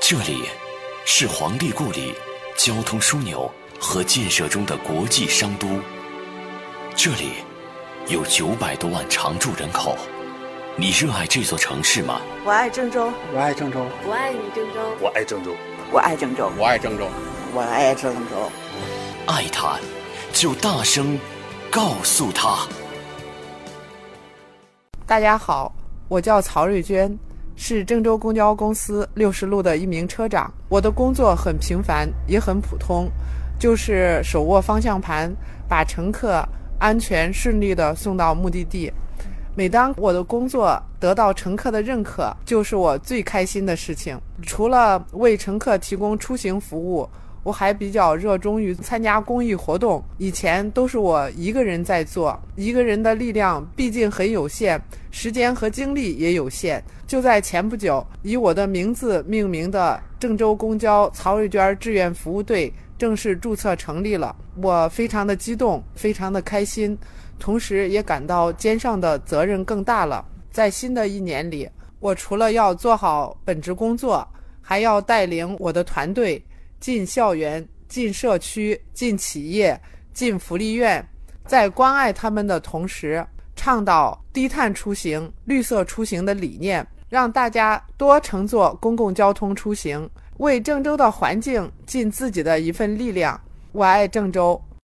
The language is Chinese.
这里是皇帝故里交通枢纽和建设中的国际商都，这里有九百多万常住人口。你热爱这座城市吗？我爱郑州，我爱郑州，我爱你郑州，我爱郑州，我爱郑州，我爱郑州，我爱郑州。爱他，就大声告诉他。大家好，我叫曹瑞娟，是郑州公交公司六十路的一名车长。我的工作很平凡，也很普通，就是手握方向盘，把乘客安全顺利地送到目的地。每当我的工作得到乘客的认可，就是我最开心的事情。除了为乘客提供出行服务，我还比较热衷于参加公益活动。以前都是我一个人在做，一个人的力量毕竟很有限，时间和精力也有限。就在前不久，以我的名字命名的郑州公交曹瑞娟志愿服务队正式注册成立了，我非常的激动，非常的开心。同时也感到肩上的责任更大了。在新的一年里，我除了要做好本职工作，还要带领我的团队进校园、进社区、进企业、进福利院，在关爱他们的同时，倡导低碳出行、绿色出行的理念，让大家多乘坐公共交通出行，为郑州的环境尽自己的一份力量。我爱郑州。